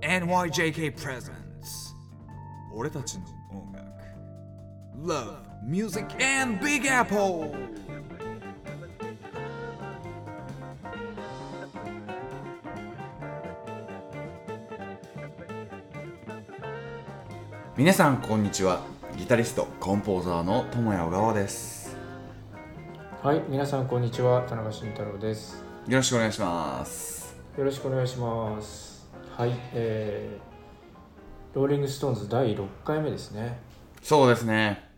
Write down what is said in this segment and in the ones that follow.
NYJK Presents. 俺たちの音楽。Love, Music and Big Apple. 皆さんこんにちは。ギタリストコンポーザーの友谷小川です。はい、皆さんこんにちは、田中慎太郎です。よろしくお願いします。よろしくお願いします。はい、えー、ローリングストーンズ第6回目ですね。そうですね。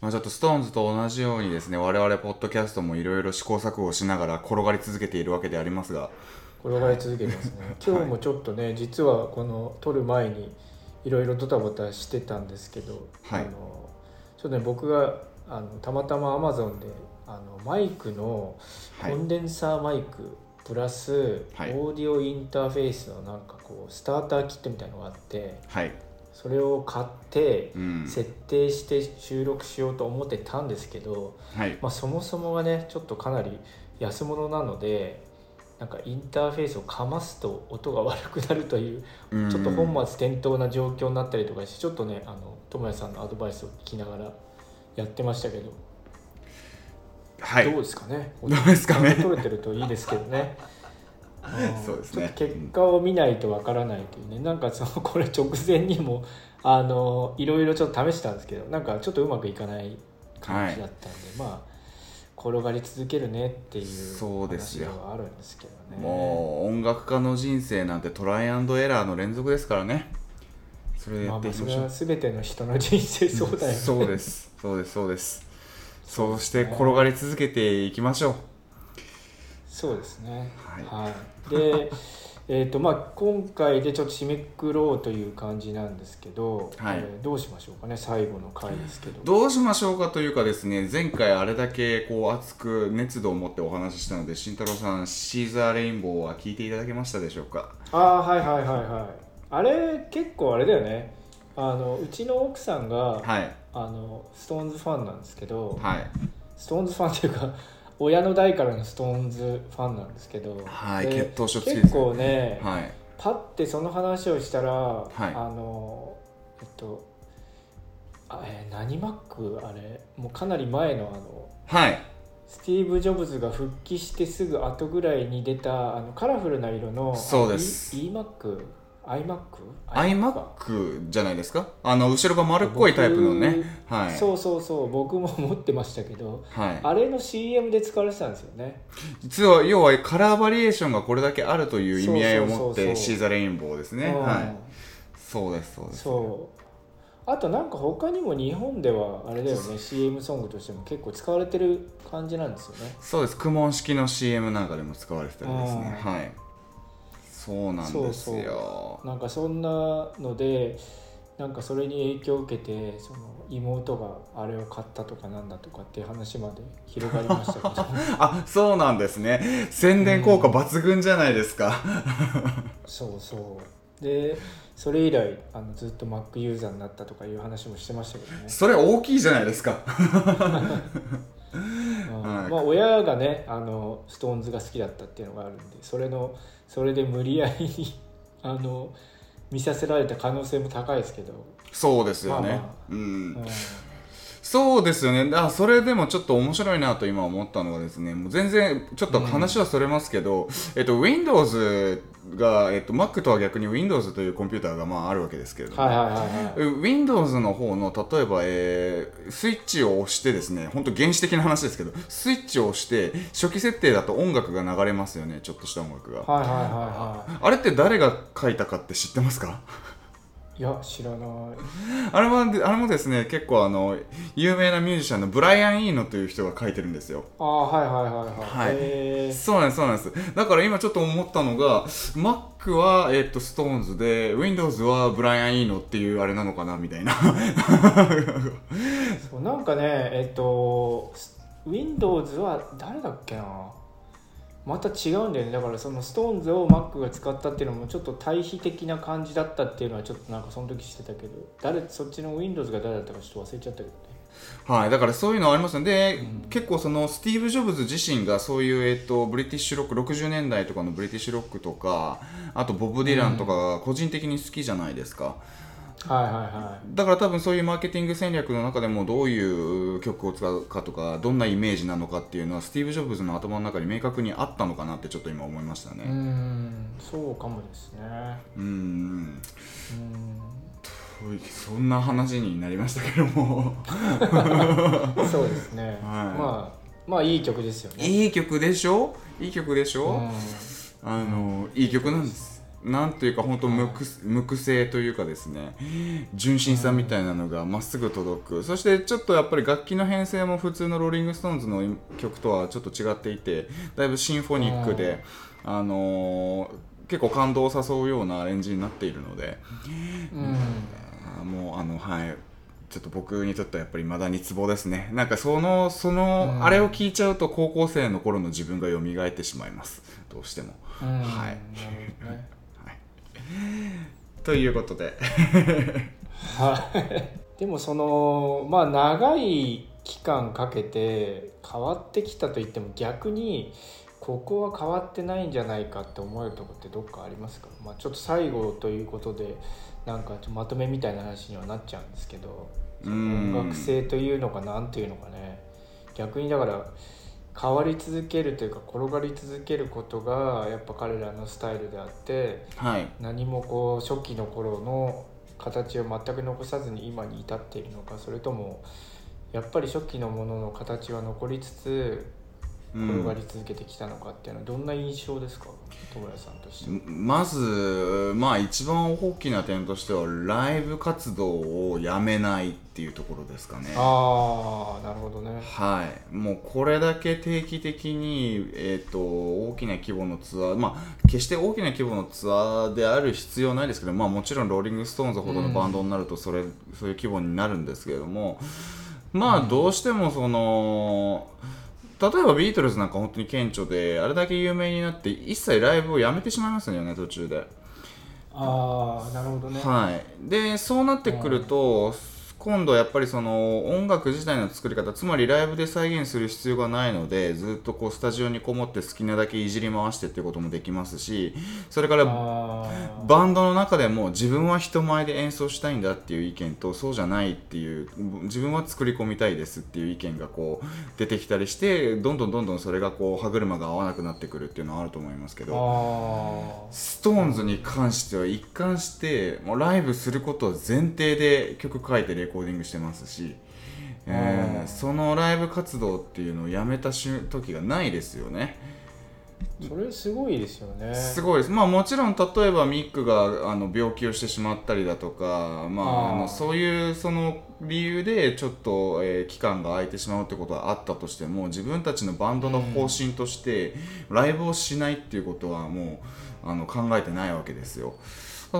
まあ、ちょっと SixTONES と同じようにですね我々ポッドキャストもいろいろ試行錯誤しながら転がり続けているわけでありますが。転がり続けてますね。今日もちょっとね、実はこの撮る前にいろいろドタバタしてたんですけど、はい。あのちょっとね僕があのたまたま Amazon であのマイクのはい。コンデンサーマイク、プラスはい。オーディオインターフェースのなんかこうスターターキットみたいのがあってはい、それを買ってうん、設定して収録しようと思ってたんですけど、はい。まあ、そもそもがねちょっとかなり安物なのでなんかインターフェースをかますと音が悪くなるといううん。ちょっと本末転倒な状況になったりとかしてちょっとねあの智也さんのアドバイスを聞きながらやってましたけど、はい。どうですかね？どうですかね？音取れてるといいですけどね。ん そうですね。結果を見ないとわからないというね。なんかそのこれ直前にも あのいろいろちょっと試したんですけどなんかちょっとうまくいかない感じだったんで、まあ転がり続けるねっていうそうですよ。話ではあるんですけどね。もう音楽家の人生なんてトライアンドエラーの連続ですからね。それまあまあそれは全ての人の人生そうだよね。そうですそうです。そうです。そうですねそして転がり続けていきましょう。そうですね。はい。はい、で えーとまあ今回でちょっと締めくろうという感じなんですけど、はい。えーどうしましょうかね最後の回ですけど。どうしましょうかというかですね前回あれだけこう熱く熱度を持ってお話ししたので慎太郎さんシーザーレインボーは聞いていただけましたでしょうか？ああはいはいはいはい。あれ結構あれだよねあのうちの奥さんが、はい。あのストーンズファンなんですけど、はい。ストーンズファンっていうか 親の代からのストーンズファンなんですけど、はいで血統書付きで結構ね、はい。パッてその話をしたら、い。あのえっとあえー何マック？あれ？もうかなり前のあのはい。スティーブ・ジョブズが復帰してすぐ後ぐらいに出たあのカラフルな色のそうです。E- EMAC iMac iMac じゃないですか？あの後ろが丸っこいタイプのね。はい。そうそうそう。僕も持ってましたけどはい。あれの CM で使われてたんですよね。実は要はカラーバリエーションがこれだけあるという意味合いを持ってシーザーレインボーですね。うん。はい。そうですそうです。そう。あとなんか他にも日本ではあれだよね。CM ソングとしても結構使われてる感じなんですよね。そうです。苦悶式の CM なんかでも使われてたりですね。うん。はいそうなんですそうよなんかそんなのでなんかそれに影響を受けてその妹があれを買ったとかなんだとかっていう話まで広がりましたけど。あそうなんですね。宣伝効果抜群じゃないですか。そうそう。でそれ以来あのずっと Mac ユーザーになったとかいう話もしてましたけどね、それ大きいじゃないですか まあ親がねあのストーンズが好きだったっていうのがあるんでそれのそれで無理やりに あの見させられた可能性も高いですけど、そうですよね、まあまあ。うん。うんそうですよね。あそれでもちょっと面白いなと今思ったのがですねもう全然ちょっと話はそれますけど、えっと、Windows が、えっと、Mac とは逆に Windows というコンピューターがまああるわけですけれども、はいはいはいはい Windows の方の例えば、えースイッチを押してですね本当原始的な話ですけどスイッチを押して初期設定だと音楽が流れますよねちょっとした音楽が、はいはいはいはあれって誰が書いたかって知ってますか？いいや知らない。あれはあれもですね結構あの有名なミュージシャンのブライアン・イーノという人が書いてるんですよ。ああはいはいはいはい、はい。そうなんですそうなんです。だから今ちょっと思ったのが Mac は、えっと SixTONES で Windows はブライアン・イーノっていうあれなのかなみたいな。そうなんかねえっと Windows は誰だっけな？また違うんだよね。だからその SixTONES を Mac が使ったっていうのもちょっと対比的な感じだったっていうのはちょっとなんかその時してたけど。誰そっちの Windows が誰だったかちょっと忘れちゃったけど。ねはい、だからそういうのありますので、うん。結構そのスティーブ・ジョブズ自身がそういう、えっと、ブリティッシュロック60年代とかのブリティッシュロックとかあとボブ・ディランとかが個人的に好きじゃないですか、はいはいはだから多分そういうマーケティング戦略の中でもどういう曲を使うかとかどんなイメージなのかっていうのはスティーブ・ジョブズの頭の中に明確にあったのかなってちょっと今思いましたい、うね。んそうかもですね。うん。うん。そんな話になりましたけども。そうですね、はい。まあまあいい曲ですよね。いい曲でしょ？いい曲でしょ、うん。あのいい曲なんですなんというか本当無垢無垢性というかですね。純真さみたいなのがまっすぐ届く。そしてちょっとやっぱり楽器の編成も普通のローリング・ストーンズの曲とはちょっと違っていてだいぶシンフォニックであのー結構感動を誘うようなアレンジになっているので。うん。もうあのはい。ちょっと僕にとってはやっぱり未だにツボですね。なんかそのその、うん。あれを聞いちゃうと高校生の頃の自分が蘇ってしまいます。どうしても。うん。はい。ねということで。はい。でもそのまあ長い期間かけて変わってきたと言っても逆にここは変わってないんじゃないかって思えるところってどっかありますか、まあ、ちょっと最後ということでなんかまとめみたいな話にはなっちゃうんですけど音楽性というのかなんていうのかね。逆にだから変わり続けるというか転がり続けることがやっぱ彼らのスタイルであってはい。何もこう初期の頃の形を全く残さずに今に至っているのかそれともやっぱり初期のものの形は残りつつうん転がり続けてきたのかっていうのはどんな印象ですか？友也さんとして。まずまあ一番大きな点としてはライブ活動をやめないっていうところですかねああなるほどね。はい、もうこれだけ定期的に、えー、と大きな規模のツアー、まあ、決して大きな規模のツアーである必要ないですけど、まあ、もちろんローリング・ストーンズほどのバンドになるとそれ、そういう規模になるんですけれども、まあ、どうしてもその。例えばビートルズなんか本当に顕著であれだけ有名になって一切ライブをやめてしまいますよね途中で。ああなるほどね。はい、でそうなってくると、今度やっぱりその音楽自体の作り方つまりライブで再現する必要がないのでずっとこうスタジオにこもって好きなだけいじり回してっていうこともできますしそれからバンドの中でも自分は人前で演奏したいんだっていう意見とそうじゃないっていう自分は作り込みたいですっていう意見がこう出てきたりしてどんどんどんどんそれがこう歯車が合わなくなってくるっていうのはあると思いますけど。あストーンズに関しては一貫してもうライブすることを前提で曲書いてレコーディングしてますし、えーそのライブ活動っていうのをやめた瞬時がないですよね。ーそれすごいですよね。すごいです、まあ、もちろん例えばミックがあの病気をしてしまったりだとか、まあ、あのそういうその理由でちょっと、えー期間が空いてしまうってことはあったとしても自分たちのバンドの方針として、ライブをしないっていうことはもうあの考えてないわけですよ。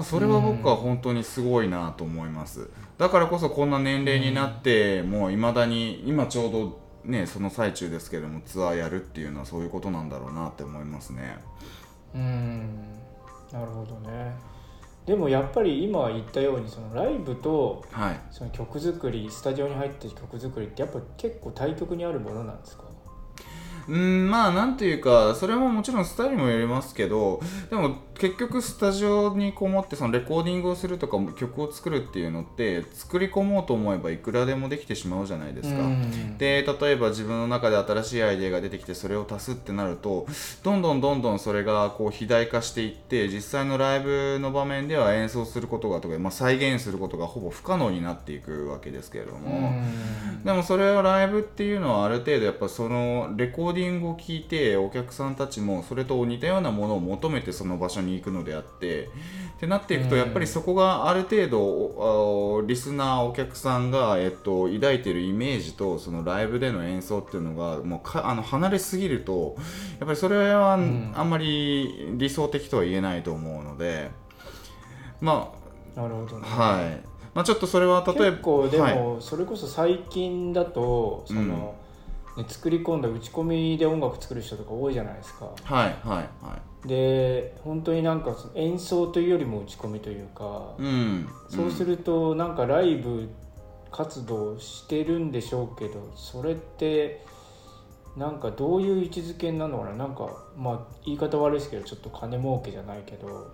それは僕は本当にすごいなと思います。だからこそこんな年齢になって、もういまだに今ちょうどねその最中ですけどもツアーやるっていうのはそういうことなんだろうなって思いますね。うんなるほどね。でもやっぱり今言ったようにそのライブとはい。その曲作りスタジオに入って曲作りってやっぱ結構対極にあるものなんですか？うんまあなんていうかそれももちろんスタイルもよりますけどでも結局スタジオにこもってそのレコーディングをするとか曲を作るっていうのって作り込もうと思えばいくらでもできてしまうじゃないですか。うんで例えば自分の中で新しいアイデアが出てきてそれを足すってなるとどんどんどんどんそれがこう肥大化していって実際のライブの場面では演奏することがとか、まあ、再現することがほぼ不可能になっていくわけですけれども。うんでもそれをライブっていうのはある程度やっぱそのレコーディングを聞いてお客さんたちもそれと似たようなものを求めてその場所に行くのであってってなっていくとうん。やっぱりそこがある程度リスナーお客さんが、えっと、抱いているイメージとそのライブでの演奏っていうのがもうかあの離れすぎるとやっぱりそれはん。あんまり理想的とは言えないと思うのでまなるほどね。あはい、まあ、ちょっとそれは例えば結構ではい。もそれこそ最近だとその、ね、作り込んだ打ち込みで音楽作る人とか多いじゃないですか。はいはいはい。で本当になんか演奏というよりも打ち込みというか、うんそうするとなんかライブ活動してるんでしょうけどそれってなんかどういう位置づけなのかな？なんかまあ言い方悪いですけどちょっと金儲けじゃないけど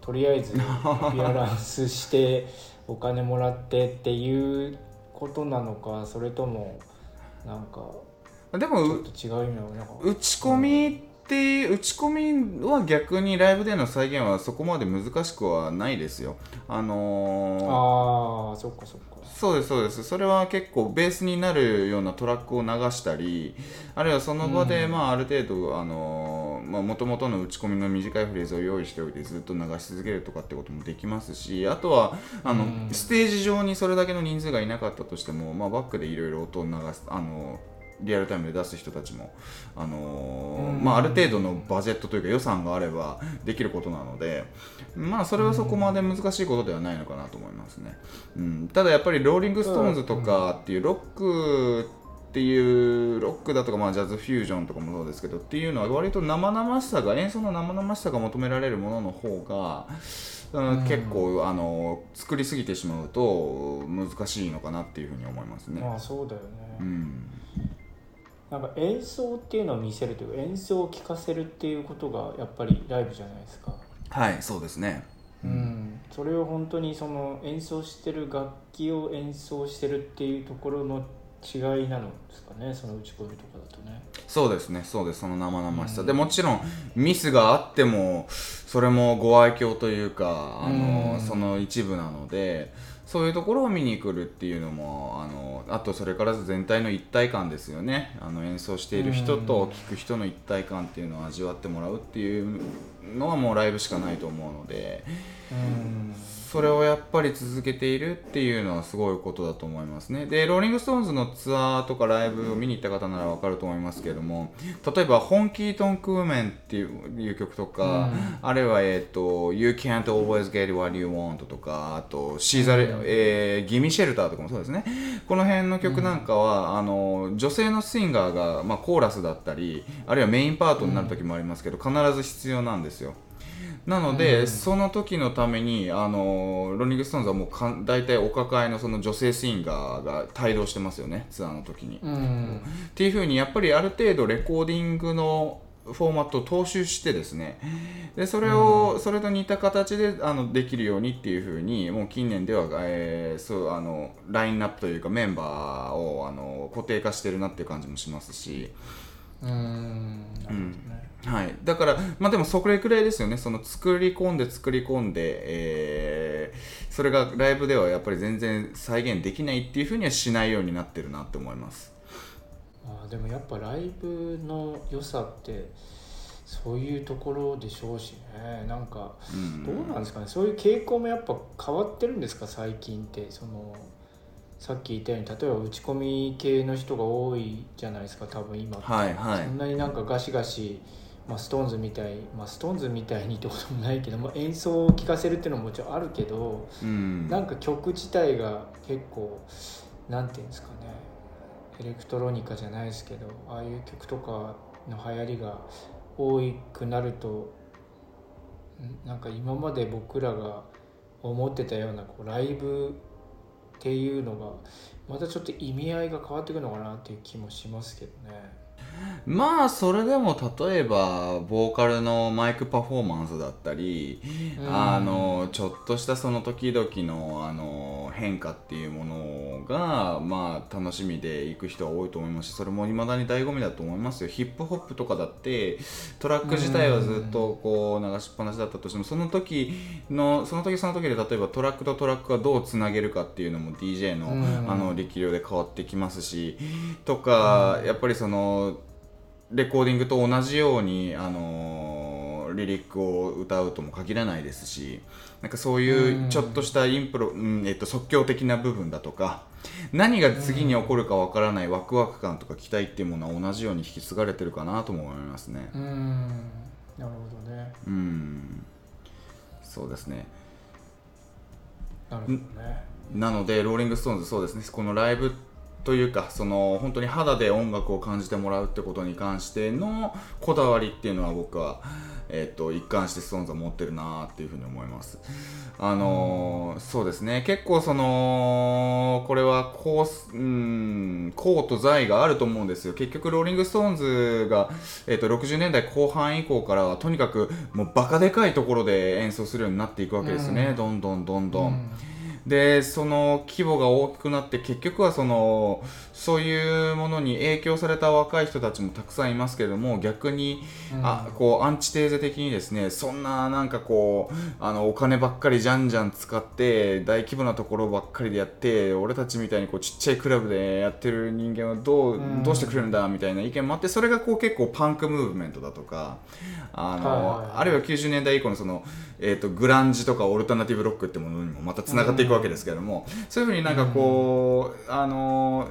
とりあえず アピアランスしてお金もらってっていうことなのかそれともなんかでもちょっと違う意味なのな。んか打ち込みって打ち込みは逆にライブでの再現はそこまで難しくはないですよ。あのーああそっかそっか。そうですそうです。それは結構ベースになるようなトラックを流したりあるいはその場で、うん。まあ、ある程度あのもともとの打ち込みの短いフレーズを用意しておいてずっと流し続けるとかってこともできますしあとはあの、うん。ステージ上にそれだけの人数がいなかったとしても、まあ、バックでいろいろ音を流すあのリアルタイムで出す人たちも、あのーうん。まあ、ある程度のバジェットというか予算があればできることなので、まあ、それはそこまで難しいことではないのかなと思いますね。うん、ただやっぱりローリング・ストーンズとかっていうロックっていうロックだとか、まあ、ジャズフュージョンとかもそうですけどっていうのは割と生々しさが演奏の生々しさが求められるものの方が、結構あの作りすぎてしまうと難しいのかなっていうふうに思いますね。まあそうだよね、うんなんか演奏っていうのを見せるというか演奏を聴かせるっていうことがやっぱりライブじゃないですか、はいそうですね。うん、それを本当にその演奏してる楽器を演奏してるっていうところの違いなのですかねその打ち込みとかだとね。そうですねそうです。その生々しさ、うん。でもちろんミスがあってもそれもご愛嬌というかあの、うん。その一部なのでそういうところを見に来るっていうのもあのあとそれから全体の一体感ですよね。あの演奏している人と聴く人の一体感っていうのを味わってもらうっていうのはもうライブしかないと思うので。うん。それをやっぱり続けているっていうのはすごいことだと思いますね。で、ローリング・ストーンズのツアーとかライブを見に行った方ならわかると思いますけれども、例えば、 Honky Tonk Women っていう曲とか、うんあるいは、えっ、と、You Can't Always Get What You Want とか、あと、シーザレ、うんえー、 Gimme Shelter とかもそうですね。この辺の曲なんかは、あの、女性のシンガーが、まあ、コーラスだったり、あるいはメインパートになる時もありますけど、必ず必要なんですよ。なので、うんその時のためにあのローリング・ストーンズはもうかん大体お抱えのその女性シンガーが帯同してますよねツアーの時に。うんっていうふうにやっぱりある程度レコーディングのフォーマットを踏襲してですねでそれを、それと似た形であのできるようにっていうふうにもう近年では、えーそうあのラインナップというかメンバーをあの固定化してるなっていう感じもしますし。うん。はい、だから、まあ、でもそれくらいですよね、その作り込んで作り込んで、えーそれがライブではやっぱり全然再現できないっていうふうにはしないようになってるなって思います。あーでもやっぱライブの良さってそういうところでしょうしね。なんかうん。どうなんですかね。そういう傾向もやっぱ変わってるんですか？最近って。そのさっき言ったように例えば打ち込み系の人が多いじゃないですか多分今って、はいはい。そんなになんかガシガシ、まあ、ストーンズみたい、まあ、ストーンズみたいにってこともないけど、まあ、演奏を聴かせるっていうのももちろんあるけどうん。なんか曲自体が結構なんていうんですかねエレクトロニカじゃないですけどああいう曲とかの流行りが多くなるとんなんか今まで僕らが思ってたようなこうライブっていうのがまたちょっと意味合いが変わってくるのかなっていう気もしますけどね。まあそれでも例えばボーカルのマイクパフォーマンスだったり、うん。あのちょっとしたその時々のあの変化っていうものがまあ楽しみで行く人は多いと思いますしそれも未だに醍醐味だと思いますよ。ヒップホップとかだってトラック自体はずっとこう流しっぱなしだったとしてもその時のその時その時で例えばトラックとトラックがどうつなげるかっていうのも DJ の,、うん。あの力量で変わってきますしとか、やっぱりそのレコーディングと同じように、あのーリリックを歌うとも限らないですしなんかそういうちょっとしたインプロ、うんえっと、即興的な部分だとか何が次に起こるかわからないワクワク感とか期待っていうものは同じように引き継がれてるかなとも思いますね。うん。なるほどね。うん。そうですね。なるほどね。なのでローリング・ストーンズそうですね。このライブというかその本当に肌で音楽を感じてもらうってことに関してのこだわりっていうのは僕は、えー、と一貫してストーンズは持ってるなっていうふうに思います。あのーそうですね。結構そのこれはこううんこうと在があると思うんですよ。結局ローリング・ストーンズが、えー、と60年代後半以降からはとにかくもうバカでかいところで演奏するようになっていくわけですよね、うん。どんどんどんどん。うんでその規模が大きくなって結局はそのそういうものに影響された若い人たちもたくさんいますけれども逆に、うん。あこうアンチテーゼ的にですねそんななんかこうあのお金ばっかりじゃんじゃん使って大規模なところばっかりでやって俺たちみたいにこうちっちゃいクラブでやってる人間はどう,、うん。どうしてくれるんだみたいな意見もあってそれがこう結構パンクムーブメントだとかあの、はいはいはい。あるいは90年代以降のその、えー、とグランジとかオルタナティブロックってものにもまたつながっていくわけですけれども、そういうふうになんかこう、あの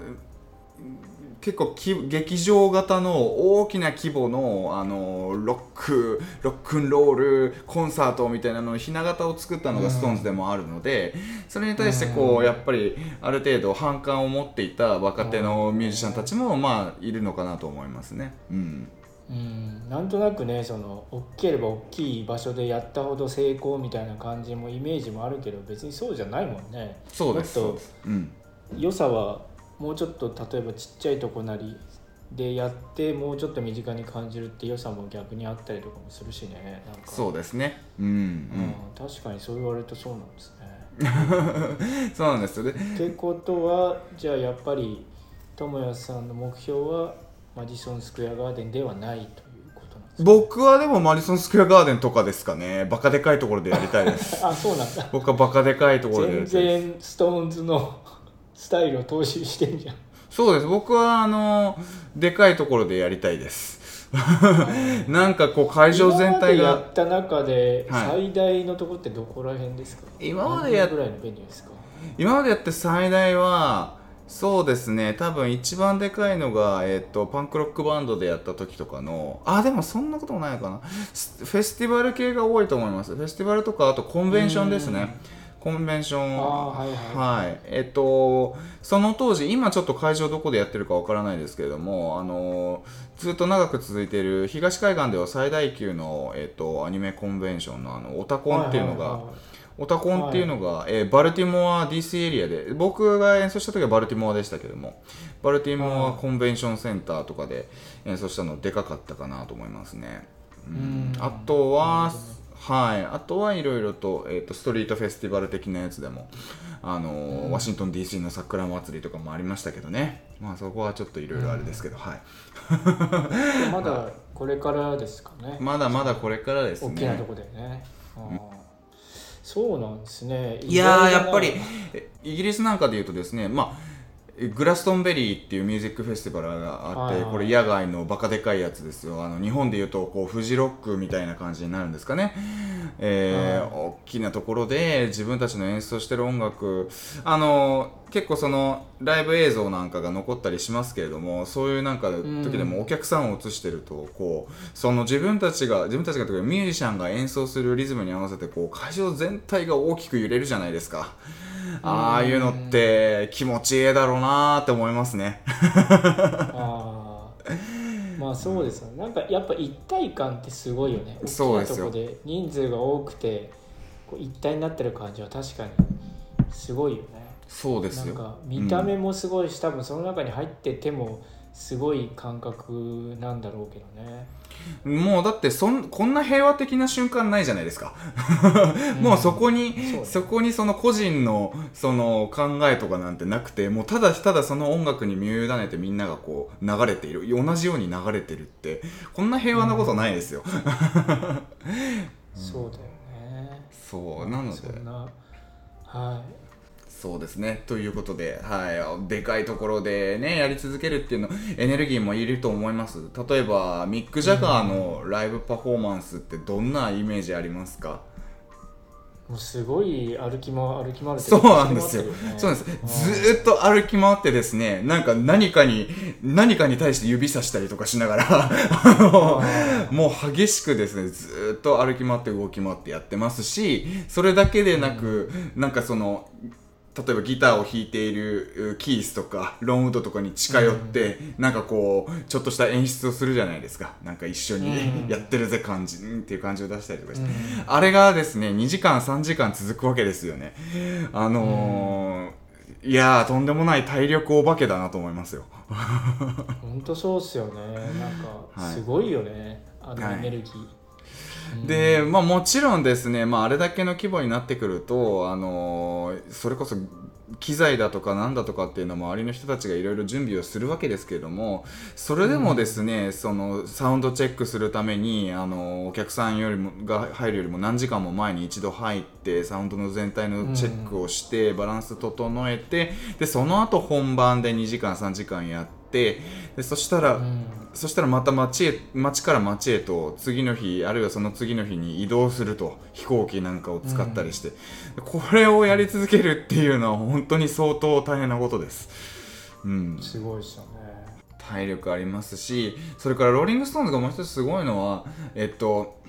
結構き劇場型の大きな規模の、あのロックロックンロールコンサートみたいなののひな形を作ったのがうん。ストーンズでもあるので、それに対してこう、うん。やっぱりある程度反感を持っていた若手のミュージシャンたちも、まあいるのかなと思いますね。うん。うん、なんとなくねその大きければ大きい場所でやったほど成功みたいな感じもイメージもあるけど別にそうじゃないもんね。そうです良さはもうちょっと例えばちっちゃいとこなりでやってもうちょっと身近に感じるって良さも逆にあったりとかもするしねなんかそうですね。うん、ううんん、確かにそう言われるとそうなんですね そうなんですよね。ってことはじゃあやっぱり智也さんの目標はマディソンスクエアガーデンではないということなんですか？僕はでもマディソンスクエアガーデンとかですかね。バカでかいところでやりたいです。あそうなんだ僕はバカでかいところでや全りたいです。然ストーンズのスタイルを踏襲してんじゃん。そうです。僕はあのでかいところでやりたいです。なんかこう会場全体今までやがった中ではい。最大のとこってどこら辺ですか、今までやぐらいのベニューですか？今までやって最大はそうですね。多分一番でかいのが、えっとパンクロックバンドでやった時とかのあでもそんなこともないのかな。スフェスティバル系が多いと思います。フェスティバルとかあとコンベンションですねコンベンション。はいはい。はい。えっとその当時今ちょっと会場どこでやってるかわからないですけれどもあのずっと長く続いている東海岸では最大級の、えっと、アニメコンベンションのあのオタコンっていうのが、はいはいはいオタコンっていうのが、えーバルティモア DC エリアで僕が演奏した時はバルティモアでしたけどもバルティモアはい。コンベンションセンターとかで演奏したのでかかったかなと思いますね、うん。うん。あとははい。あとはいろいろと,、えー、とストリートフェスティバル的なやつでもあのーうん。ワシントン DC の桜祭りとかもありましたけどね。まあそこはちょっといろいろあれですけど、はい。まだこれからですかね。まだまだこれからですね。大きなとこでね、そうなんですね。いややっぱりえイギリスなんかで言うとですねまあえグラストンベリーっていうミュージックフェスティバルがあって、はいはい。これ野外のバカでかいやつですよ。あの日本で言うとこうフジロックみたいな感じになるんですかね、えーはい。大きなところで自分たちの演奏してる音楽。あの結構そのライブ映像なんかが残ったりしますけれどもそういうなんか時でもお客さんを映してるとこうその自分たちが自分たちがというかミュージシャンが演奏するリズムに合わせてこう会場全体が大きく揺れるじゃないですか。ああいうのって気持ちいいだろうなーって思いますね。あー。まあそうですよね。なんかやっぱ一体感ってすごいよね。そうですよ。大きなとこで人数が多くてこう一体になってる感じは確かにすごいよねそうですよ。なんか見た目もすごいし、多分その中に入っててもすごい感覚なんだろうけどね。もうだってそんこんな平和的な瞬間ないじゃないですか。もうそこに、そうねそこにその個人のその考えとかなんてなくてもうただただその音楽に身を委ねてみんながこう流れている同じように流れてるってこんな平和なことないですよ。そうだよね。そうなので。そんなはいそうですね。ということで、はい、でかいところでね、やり続けるっていうの、エネルギーもいると思います。例えば、ミック・ジャガーのライブパフォーマンスってどんなイメージありますか？もうすごい歩き回歩き回るってそうなんですよ。そうなんんです。ずーっと歩き回ってですね、なんか何かに、何かに対して指さしたりとかしながら、あの、もう激しくですね、ずーっと歩き回って動き回ってやってますし、それだけでなく、なんかその、例えばギターを弾いているキースとかロンウッドとかに近寄って、うん、なんかこうちょっとした演出をするじゃないですか。なんか一緒に、やってるぜ感じっていう感じを出したりとかして、うん、あれがですね2時間3時間続くわけですよね。あのー、いやとんでもない体力お化けだなと思いますよ。本当そうっすよね。なんか すごいよね、はい、あのエネルギー、はいで、まあ、もちろんですね、まあ、あれだけの規模になってくると、あのー、それこそ機材だとかなんだとかっていうのも周りの人たちがいろいろ準備をするわけですけれどもそれでもですね、うん、そのサウンドチェックするためにあのお客さんよりもが入るよりも何時間も前に一度入ってサウンドの全体のチェックをして、うん、バランス整えてでその後本番で2時間3時間やってでそしたら、うん。そしたらまた町へ町から町へと次の日あるいはその次の日に移動すると飛行機なんかを使ったりして、うん、これをやり続けるっていうのは本当に相当大変なことです。うん、すごいですよね。体力ありますしそれからローリング・ストーンズがもう一つすごいのはえっと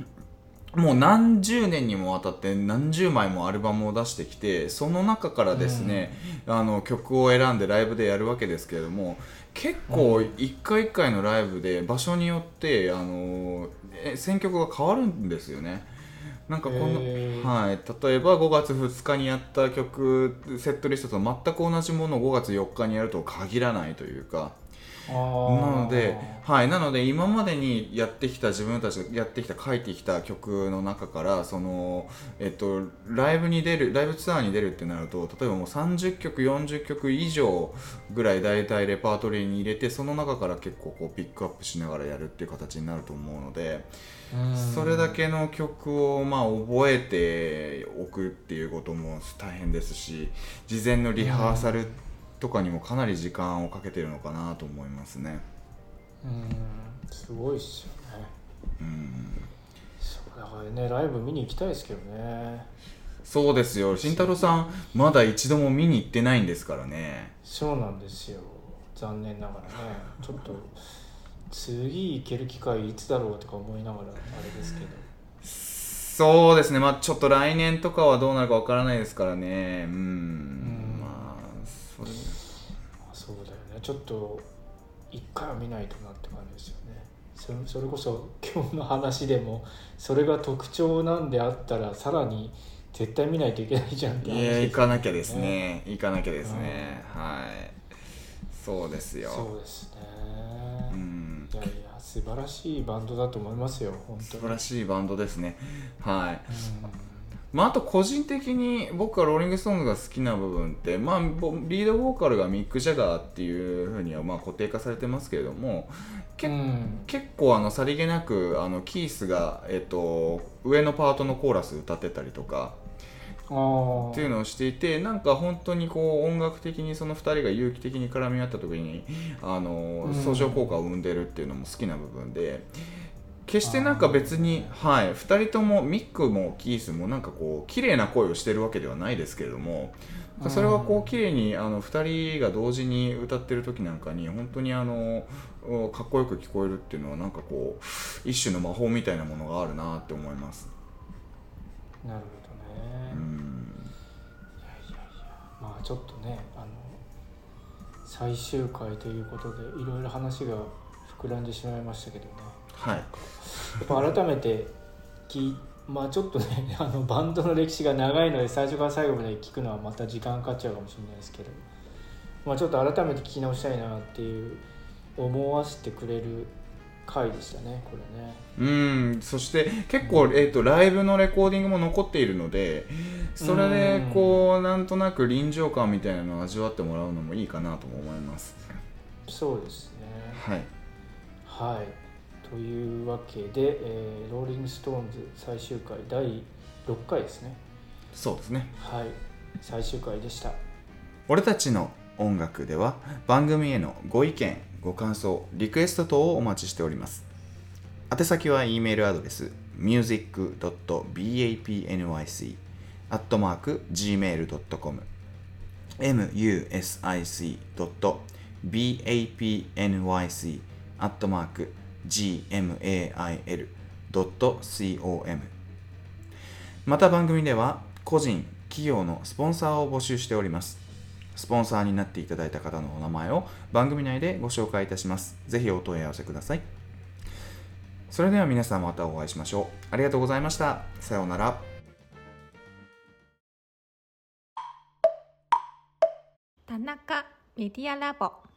もう何十年にもわたって何十枚もアルバムを出してきてその中からですね、うん、あの曲を選んでライブでやるわけですけれども結構一回一回のライブで場所によってあの選曲が変わるんですよね。なんかこの、はい、例えば5月2日にやった曲セットリストと全く同じものを5月4日にやるとは限らないというかなので、はい、なので今までにやってきた自分たちがやってきた書いてきた曲の中からその、えっと、ライブに出るライブツアーに出るってなると例えばもう30曲40曲以上ぐらい大体レパートリーに入れてその中から結構こうピックアップしながらやるっていう形になると思うので。それだけの曲をまあ覚えておくっていうことも大変ですし事前のリハーサルってとかにもかなり時間をかけてるのかなと思いますね。うんすごいっすよね。うん。そうだからねライブ見に行きたいですけどね。そうですよ。慎太郎さんまだ一度も見に行ってないんですからね。そうなんですよ。残念ながらね。ちょっと次行ける機会いつだろうとか思いながらあれですけど。そうですね。まあちょっと来年とかはどうなるかわからないですからね。うんちょっと一回は見ないとなって感じですよね。それそれこそ今日の話でもそれが特徴なんであったらさらに絶対見ないといけないじゃんって話、ね、いや行かなきゃですね。行かなきゃですね、うん、はい。そうですよ。そうですね。うん。いやいや素晴らしいバンドだと思いますよ本当素晴らしいバンドですね。はい、うんまあ、あと個人的に僕がローリング・ストーンズが好きな部分って、まあ、リードボーカルがミック・ジャガーっていうふうにはまあ固定化されてますけれどもけ、うん、結構あのさりげなくあのキースが、えっと、上のパートのコーラス歌ってたりとか。っていうのをしていてなんか本当にこう音楽的にその2人が有機的に絡み合った時にあの相乗効果を生んでるっていうのも好きな部分で。決してなんか別に、はい、2人ともミックもキースもなんかこう綺麗な声をしてるわけではないですけれどもそれはこう綺麗にあの2人が同時に歌ってる時なんかに本当にあのかっこよく聞こえるっていうのはなんかこう一種の魔法みたいなものがあるなって思います。なるほどね。うん。いやいやいや。まあちょっとねあの最終回ということでいろいろ話が膨らんでしまいましたけどねはい。やっぱ改めてきまあちょっとねあのバンドの歴史が長いので最初から最後まで聞くのはまた時間かかっちゃうかもしれないですけど、まあ、ちょっと改めて聞き直したいなっていう思わせてくれる回でしたねこれね。うんそして結構、えーと、ライブのレコーディングも残っているのでそれでこうなんとなく臨場感みたいなのを味わってもらうのもいいかなとも思いますそうですね。はい。はいというわけで、えー、ローリング・ストーンズ最終回第6回ですね。そうですね。はい。最終回でした。俺たちの音楽では番組へのご意見ご感想リクエスト等をお待ちしております。宛先は E メールアドレス music.bapnyc アットマーク gmail.com music.bapnyc アットマーク gmail.com また番組では個人企業のスポンサーを募集しております。スポンサーになっていただいた方のお名前を番組内でご紹介いたします。ぜひお問い合わせください。それでは皆さんまたお会いしましょう。ありがとうございました。さようなら。田中メディアラボ。